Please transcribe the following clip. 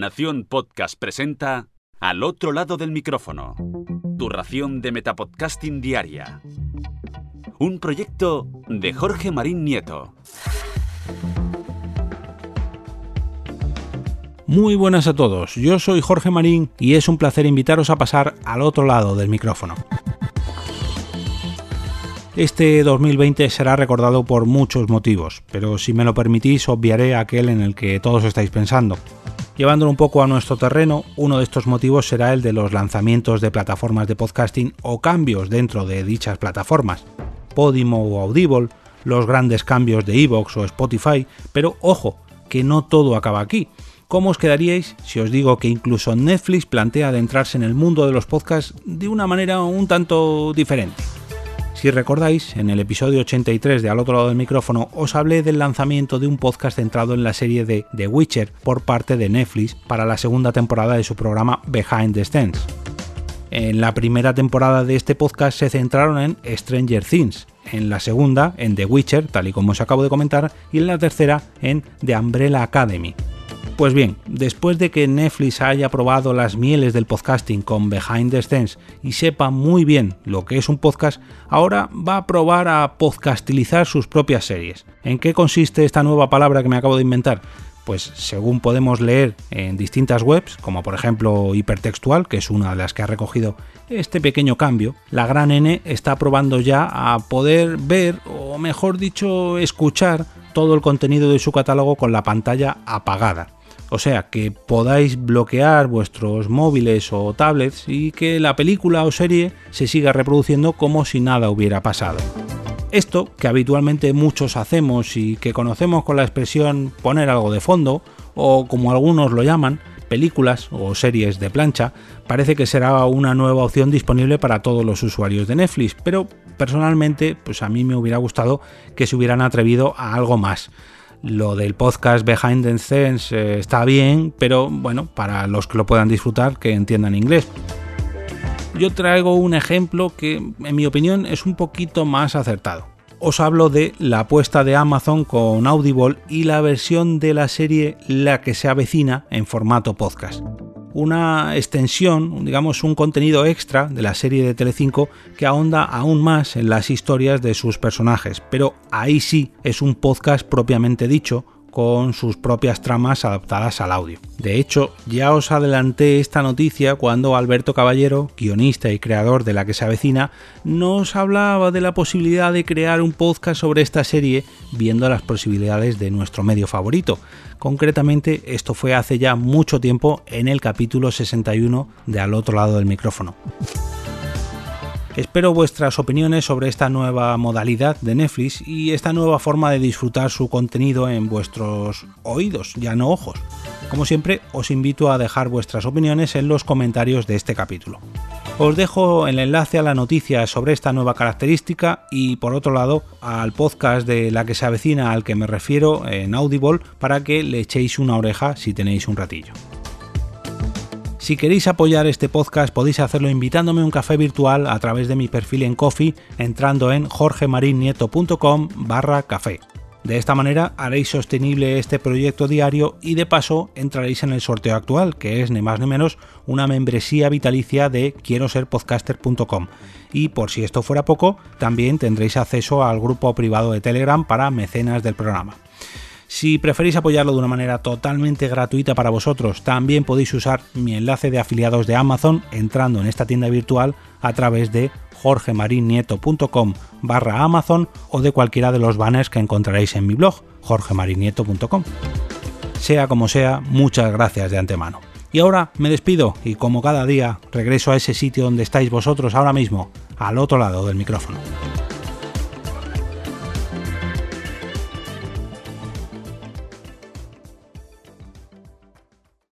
Nación Podcast presenta Al otro lado del micrófono. Tu ración de Metapodcasting Diaria. Un proyecto de Jorge Marín Nieto. Muy buenas a todos, yo soy Jorge Marín y es un placer invitaros a pasar al otro lado del micrófono. Este 2020 será recordado por muchos motivos, pero si me lo permitís obviaré aquel en el que todos estáis pensando. Llevándolo un poco a nuestro terreno, uno de estos motivos será el de los lanzamientos de plataformas de podcasting o cambios dentro de dichas plataformas, Podimo o Audible, los grandes cambios de Evox o Spotify, pero ojo, que no todo acaba aquí. ¿Cómo os quedaríais si os digo que incluso Netflix plantea adentrarse en el mundo de los podcasts de una manera un tanto diferente? Si recordáis, en el episodio 83 de Al otro lado del micrófono os hablé del lanzamiento de un podcast centrado en la serie de The Witcher por parte de Netflix para la segunda temporada de su programa Behind the Scenes. En la primera temporada de este podcast se centraron en Stranger Things, en la segunda en The Witcher, tal y como os acabo de comentar, y en la tercera en The Umbrella Academy. Pues bien, después de que Netflix haya probado las mieles del podcasting con Behind the Scenes y sepa muy bien lo que es un podcast, ahora va a probar a podcastilizar sus propias series. ¿En qué consiste esta nueva palabra que me acabo de inventar? Pues según podemos leer en distintas webs, como por ejemplo Hipertextual, que es una de las que ha recogido este pequeño cambio, la gran N está probando ya a poder ver, o mejor dicho, escuchar todo el contenido de su catálogo con la pantalla apagada o sea, que podáis bloquear vuestros móviles o tablets y que la película o serie se siga reproduciendo como si nada hubiera pasado. Esto, que habitualmente muchos hacemos y que conocemos con la expresión poner algo de fondo, o como algunos lo llaman, películas o series de plancha, parece que será una nueva opción disponible para todos los usuarios de Netflix, pero personalmente, pues a mí me hubiera gustado que se hubieran atrevido a algo más lo del podcast Behind the Scenes eh, está bien, pero bueno, para los que lo puedan disfrutar, que entiendan inglés. Yo traigo un ejemplo que, en mi opinión, es un poquito más acertado. Os hablo de la apuesta de Amazon con Audible y la versión de la serie La que se avecina en formato podcast una extensión, digamos un contenido extra de la serie de Telecinco que ahonda aún más en las historias de sus personajes, pero ahí sí es un podcast propiamente dicho, con sus propias tramas adaptadas al audio. De hecho, ya os adelanté esta noticia cuando Alberto Caballero, guionista y creador de la que se avecina, nos hablaba de la posibilidad de crear un podcast sobre esta serie viendo las posibilidades de nuestro medio favorito. Concretamente, esto fue hace ya mucho tiempo en el capítulo 61 de Al otro lado del micrófono. Espero vuestras opiniones sobre esta nueva modalidad de Netflix y esta nueva forma de disfrutar su contenido en vuestros oídos, ya no ojos. Como siempre, os invito a dejar vuestras opiniones en los comentarios de este capítulo. Os dejo el enlace a la noticia sobre esta nueva característica y por otro lado al podcast de la que se avecina al que me refiero en Audible para que le echéis una oreja si tenéis un ratillo. Si queréis apoyar este podcast podéis hacerlo invitándome a un café virtual a través de mi perfil en Coffee entrando en jorgemarinieto.com barra café. De esta manera haréis sostenible este proyecto diario y de paso entraréis en el sorteo actual, que es ni más ni menos una membresía vitalicia de quiero ser podcaster.com. Y por si esto fuera poco, también tendréis acceso al grupo privado de Telegram para mecenas del programa. Si preferís apoyarlo de una manera totalmente gratuita para vosotros, también podéis usar mi enlace de afiliados de Amazon entrando en esta tienda virtual a través de jorgemarinieto.com barra Amazon o de cualquiera de los banners que encontraréis en mi blog, jorgemarinieto.com. Sea como sea, muchas gracias de antemano. Y ahora me despido y como cada día regreso a ese sitio donde estáis vosotros ahora mismo, al otro lado del micrófono.